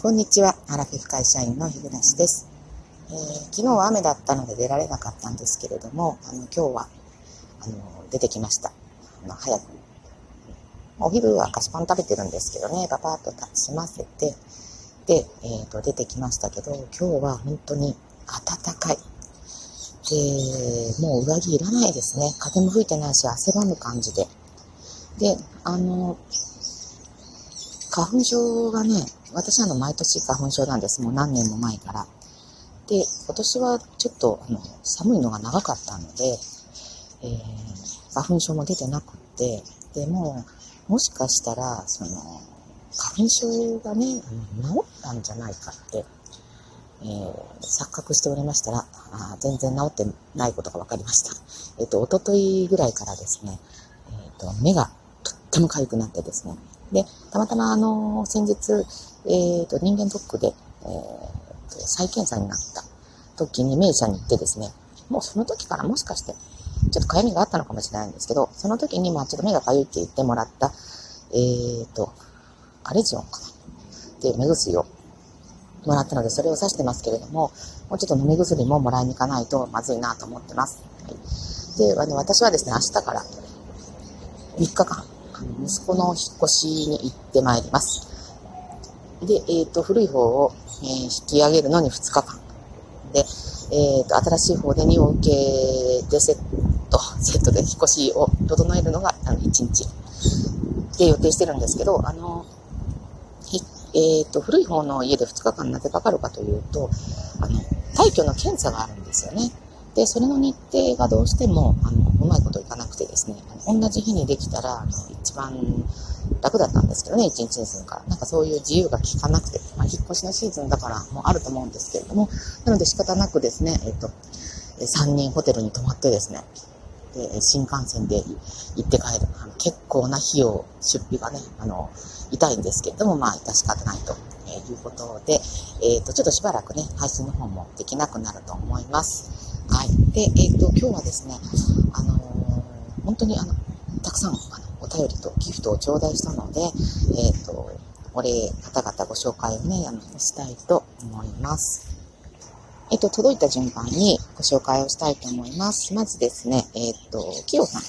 こんにちは。アラフィフ会社員の日暮です、えー、昨日は雨だったので出られなかったんですけれども、あの今日はあの出てきました。あの早く。お昼は菓子パン食べてるんですけどね、パパッと済ませて、で、えーと、出てきましたけど、今日は本当に暖かい。で、もう上着いらないですね。風も吹いてないし、汗ばむ感じで。で、あの、花粉症がね、私あの毎年花粉症なんです。もう何年も前から。で、今年はちょっとあの寒いのが長かったので、えー、花粉症も出てなくって、でも、もしかしたら、その、花粉症がね、治ったんじゃないかって、えー、錯覚しておりましたら、あ全然治ってないことが分かりました。えっ、ー、と、おとといぐらいからですね、えっ、ー、と、目がとっても痒くなってですね、で、たまたまあの、先日、えっ、ー、と、人間ドックで、えー、と再検査になった時に名医者に行ってですね、もうその時からもしかして、ちょっと痒みがあったのかもしれないんですけど、その時にまあちょっと目が痒いって言ってもらった、えっ、ー、と、アレジオンかなっていう目薬をもらったので、それを指してますけれども、もうちょっと飲み薬ももらいに行かないとまずいなと思ってます。はい、で、あの、私はですね、明日から3日間、息子の引っ越しに行ってまいります。で、えっ、ー、と、古い方を、えー、引き上げるのに2日間。で、えっ、ー、と、新しい方で2を受けてセット、セットで引っ越しを整えるのがあの1日で予定してるんですけど、あの、えっ、と、古い方の家で2日間なぜかかるかというと、あの、退去の検査があるんですよね。で、それの日程がどうしても、あの、うまいこといかなくてですね、同じ日にできたら、あの、一番楽だったんですけどね、一日にするから。なんかそういう自由が効かなくて、まあ、引っ越しのシーズンだからもあると思うんですけれども、なので仕方なくですね、えっと、3人ホテルに泊まってですね、で、新幹線で行って帰る。あの結構な費用、出費がね、あの、痛いんですけれども、まあ、致し方ないということで、えっ、ー、と、ちょっとしばらくね、配信の方もできなくなると思います。はい。で、えっ、ー、と、今日はですね、あのー、本当にあの、たくさん、あの、お便りとギフトを頂戴したので、えっ、と、お礼、方々ご紹介をね、あの、したいと思います。えっと、届いた順番にご紹介をしたいと思います。まずですね、えっと、きよさん。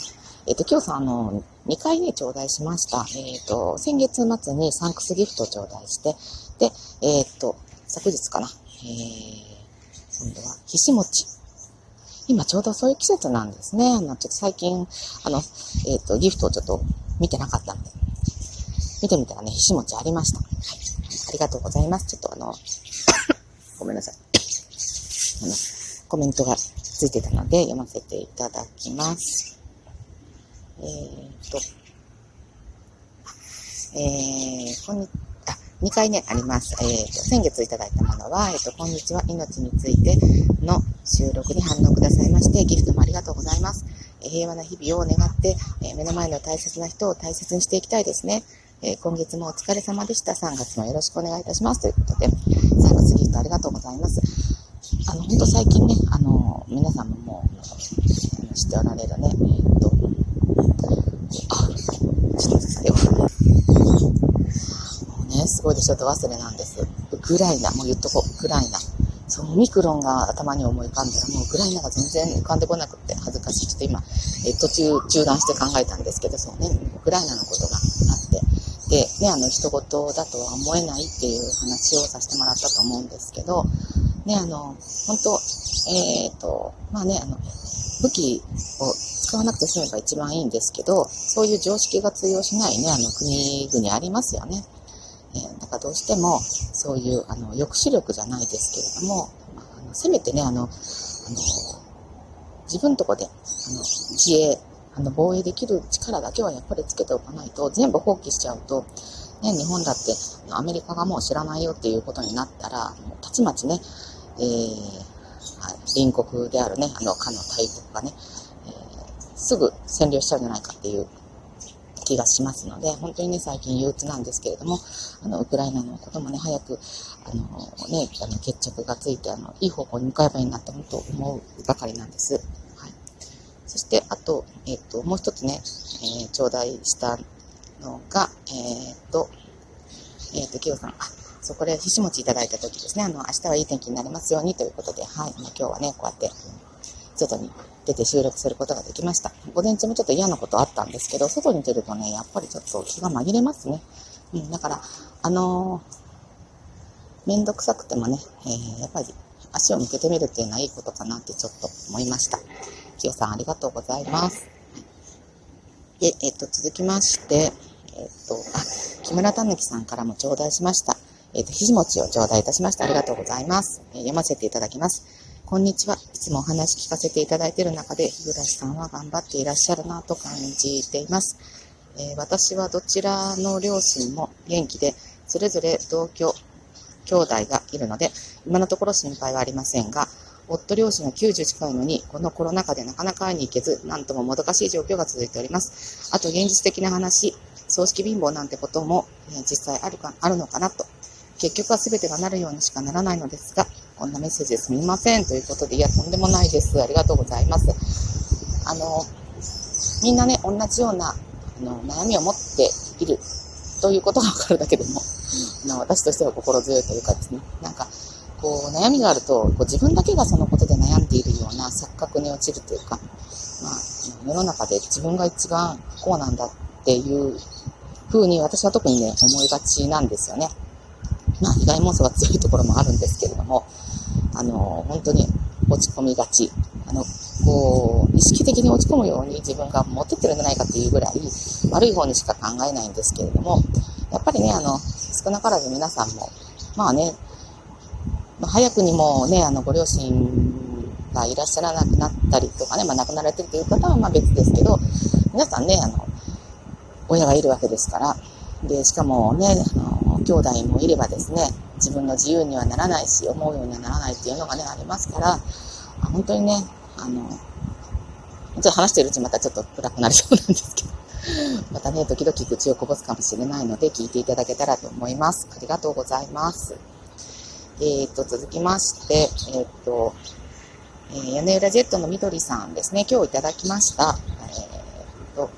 えっと、きよさん、あの、2回ね、頂戴しました。えっと、先月末にサンクスギフトを頂戴して、で、えっと、昨日かな、えー、今度は、ひし餅。今ちょうどそういう季節なんですね。あの、ちょっと最近、あの、えっと、ギフトをちょっと見てなかったんで、見てみたらね、ひし餅ありました。はい。ありがとうございます。ちょっとあの、ごめんなさい。あの、コメントがついてたので読ませていただきます。えー、と、えー、こんに、あ、2回ね、あります。えー、と、先月いただいたものは、えー、と、こんにちは、命についての収録に反応くださいまして、ギフトもありがとうございます。平和な日々を願って、え目の前の大切な人を大切にしていきたいですね。え今月もお疲れ様でした。3月もよろしくお願いいたします。ということで、3月ギフトありがとうございます。あの、ほんと最近ね、あの、皆さんももう、知っておられるね、えー、っと、あ、ちょっと待ってよ。もうね、すごいでしょ、と忘れなんです。ウクライナ、もう言っとこう、ウクライナ。そう、オミクロンが頭に思い浮かんだら、もうウクライナが全然浮かんでこなくて恥ずかしい。ちょっと今、え途中中断して考えたんですけど、そうね、ウクライナのことがあって、で、ね、あの、人事だとは思えないっていう話をさせてもらったと思うんですけど、ね、あの、本当えっ、ー、と、まあね、あの、武器を使わなくて済めば一番いいんですけど、そういう常識が通用しないね、あの国々ありますよね。かどうしても、そういう、あの、抑止力じゃないですけれども、あ、のせめてね、あの、あの、自分とこで、あの、自衛、あの、防衛できる力だけはやっぱりつけておかないと、全部放棄しちゃうと、ね、日本だってアメリカがもう知らないよっていうことになったら、たちまちね、えー、隣国であるね、あの、かの大国がね、えー、すぐ占領しちゃうんじゃないかっていう気がしますので、本当にね、最近憂鬱なんですけれども、あの、ウクライナのこともね、早く、あの、ね、あの、決着がついて、あの、いい方向に向かえばいいなと、本当思うばかりなんです。はい。そして、あと、えっ、ー、と、もう一つね、えー、頂戴したのが、えっ、ー、と、えっ、ー、と、キヨさん、あ、そこでひし餅いただいた時ですね、あの、明日はいい天気になりますようにということで、はい、今日はね、こうやって、外に出て収録することができました。午前中もちょっと嫌なことあったんですけど、外に出るとね、やっぱりちょっと気が紛れますね。うん、だから、あのー、めんどくさくてもね、えー、やっぱり足を向けてみるっていうのはいいことかなってちょっと思いました。きよさんありがとうございます。で、えっ、と、続きまして、えっ、と、あ、木村たぬきさんからも頂戴しました。えっ、と、ひじもちを頂戴いたしました。ありがとうございます。え読ませていただきます。こんにちは。いつもお話聞かせていただいている中で、日暮さんは頑張っていらっしゃるなと感じています。えー、私はどちらの両親も元気で、それぞれ同居、兄弟がいるので、今のところ心配はありませんが、夫両親が90近いのに、このコロナ禍でなかなか会いに行けず、なんとももどかしい状況が続いております。あと、現実的な話、葬式貧乏なんてことも、えー、実際あるか、あるのかなと。結局は全てがなるようにしかならないのですが、こんなメッセージですみません。ということで、いや、とんでもないです。ありがとうございます。あの、みんなね、同じような、あの、悩みを持っているということがわかるだけでも、私としては心強いというかですね、なんか、こう、悩みがあると、こう自分だけがそのことで悩んでいるような錯覚に落ちるというか、まあ、世の中で自分が一番不幸なんだっていう風に私は特にね、思いがちなんですよね。まあ、被害妄想が強いところもあるんですけれども、あの、本当に落ち込みがち。あの、こう、意識的に落ち込むように自分が持ってってるんじゃないかっていうぐらい悪い方にしか考えないんですけれども、やっぱりね、あの、少なからず皆さんも、まあね、まあ、早くにもね、あの、ご両親がいらっしゃらなくなったりとかね、まあ、亡くなられてるという方はま別ですけど、皆さんね、あの、親がいるわけですから、で、しかもね、あの、兄弟もいればですね、自分の自由にはならないし、思うようにはならないっていうのがね、ありますから、本当にね、あの、ちょっと話してるうちまたちょっと暗くなりそうなんですけど、またね、時々愚痴をこぼすかもしれないので、聞いていただけたらと思います。ありがとうございます。えー、と、続きまして、えっ、と、えー、屋根裏ジェットのみどりさんですね、今日いただきました。えー、と、お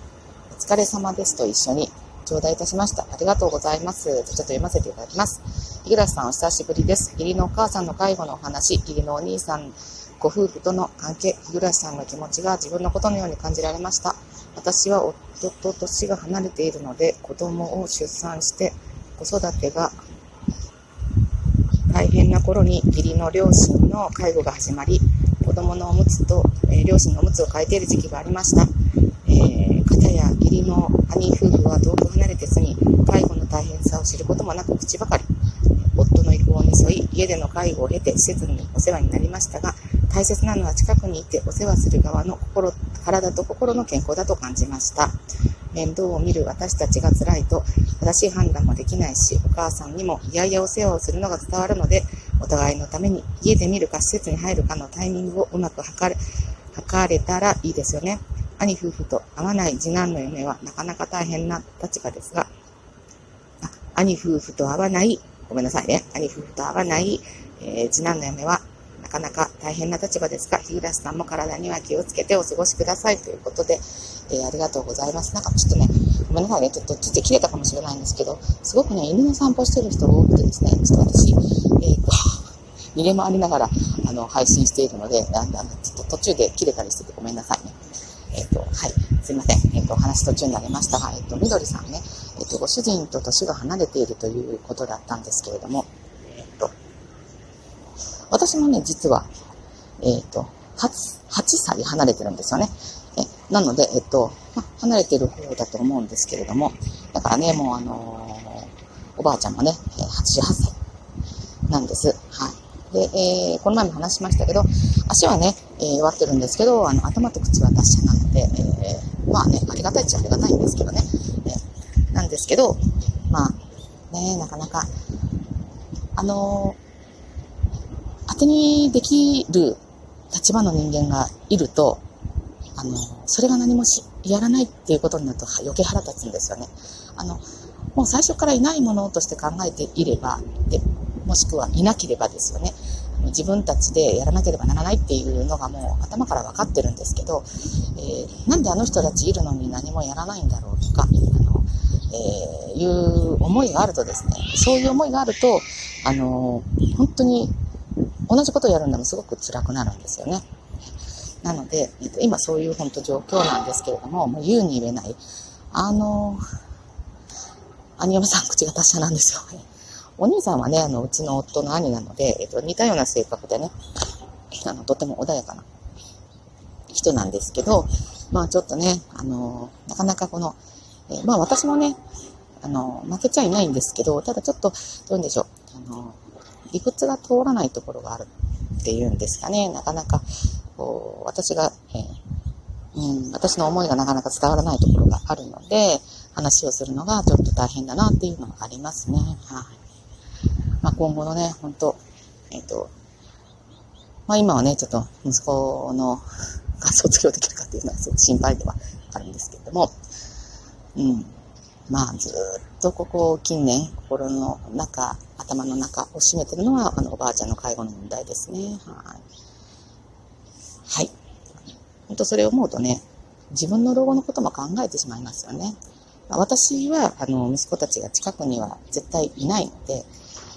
疲れ様ですと一緒に頂戴いたしました。ありがとうございます。ちょっと読ませていただきます。日暮さんお久しぶりです。義理のお母さんの介護のお話、義理のお兄さん、ご夫婦との関係、日暮さんの気持ちが自分のことのように感じられました。私は夫と年が離れているので、子供を出産して子育てが大変な頃に義理の両親の介護が始まり、子供のおむつと、えー、両親のおむつを変えている時期がありました。えー、片や義理の兄夫婦は遠く離れて住み、介護の大変さを知ることもなく口ばかり。夫の意向に沿い、家での介護を経て施設にお世話になりましたが、大切なのは近くにいてお世話する側の心、体と心の健康だと感じました。面倒を見る私たちが辛いと正しい判断もできないし、お母さんにも嫌々お世話をするのが伝わるので、お互いのために家で見るか施設に入るかのタイミングをうまく測れ、測れたらいいですよね。兄夫婦と会わない次男の嫁はなかなか大変な立場ですが、兄夫婦と会わない、ごめんなさいね、兄夫婦と会わない、えー、次男の嫁はなかなか大変な立場ですが、日暮さんも体には気をつけてお過ごしくださいということで、えー、ありがとうございます。なんかちょっとね、ごめんなさいね、ちょっとちょっと切れたかもしれないんですけど、すごくね、犬の散歩してる人が多くてですね、ちょっと私、えっ、ー、と、逃げ回りながら、あの、配信しているので、あの、ちょっと途中で切れたりしててごめんなさいね。えっ、ー、と、はい。すいません。えっ、ー、と、お話途中になりましたが、えっ、と、みどりさんね、えっ、と、ご主人と年が離れているということだったんですけれども、えっ、と、私もね、実は、えっ、と、8, 8歳離れてるんですよね。えなので、えっと、ま、離れてる方だと思うんですけれども、だからね、もうあのー、おばあちゃんもね、88歳なんです。はい。で、えー、この前も話しましたけど、足はね、えー、弱ってるんですけど、あの、頭と口は達者なので、えー、まあね、ありがたいっちゃありがたいんですけどね。ですけど、まあ、ね、なかなか、あの、当てにできる立場の人間がいると、あの、それが何もし、やらないっていうことになると余計腹立つんですよね。あの、もう最初からいないものとして考えていれば、で、もしくはいなければですよね。自分たちでやらなければならないっていうのがもう頭から分かってるんですけど、えー、なんであの人たちいるのに何もやらないんだろうとか、えー、いう思いがあるとですね、そういう思いがあると、あの、本当に同じことをやるのもすごく辛くなるんですよね。なので、今そういう本当状況なんですけれども、もう言うに言えない。あの、兄嫁さん口が達者なんですよ。お兄さんはね、あの、うちの夫の兄なので、えっと、似たような性格でね、あの、とても穏やかな人なんですけど、まあちょっとね、あの、なかなかこの、えー、まあ私もね、あの、負けちゃいないんですけど、ただちょっと、どうでしょう、あの、理屈が通らないところがあるっていうんですかね、なかなか、こう、私が、えー、うん、私の思いがなかなか伝わらないところがあるので、話をするのがちょっと大変だなっていうのがありますね。はい。まあ、今後のね、本当えっ、ー、と、まあ今はね、ちょっと息子の が卒業できるかっていうのはすごく心配ではあるんですけれども、うん。まあずっとここ近年心の中、頭の中を占めてるのはあのおばあちゃんの介護の問題ですね。はい。はい。本当それを思うとね、自分の老後のことも考えてしまいますよね。私は、あの、息子たちが近くには絶対いないので、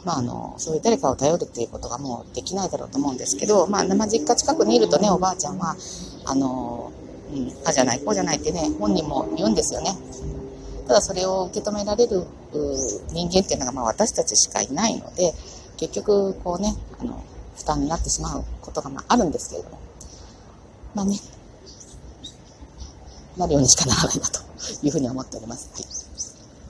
まあ、あの、そういう誰かを頼るっていうことがもうできないだろうと思うんですけど、まあ、生実家近くにいるとね、おばあちゃんは、あの、うん、あじゃない、こうじゃないってね、本人も言うんですよね。ただそれを受け止められる人間っていうのが、まあ、私たちしかいないので、結局、こうね、あの、負担になってしまうことが、まあ、あるんですけれども、まあね、なるようにしかならないなというふうに思っております。はい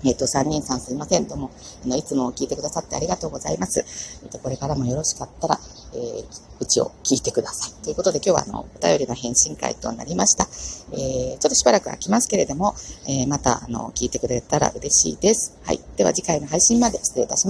えっ、ー、と、三人さんすいません。どうも、あの、いつも聞いてくださってありがとうございます。えっ、ー、と、これからもよろしかったら、えー、うちを聞いてください。ということで、今日は、あの、お便りの返信会となりました。えー、ちょっとしばらく空きますけれども、えー、また、あの、聞いてくれたら嬉しいです。はい。では、次回の配信まで失礼いたします。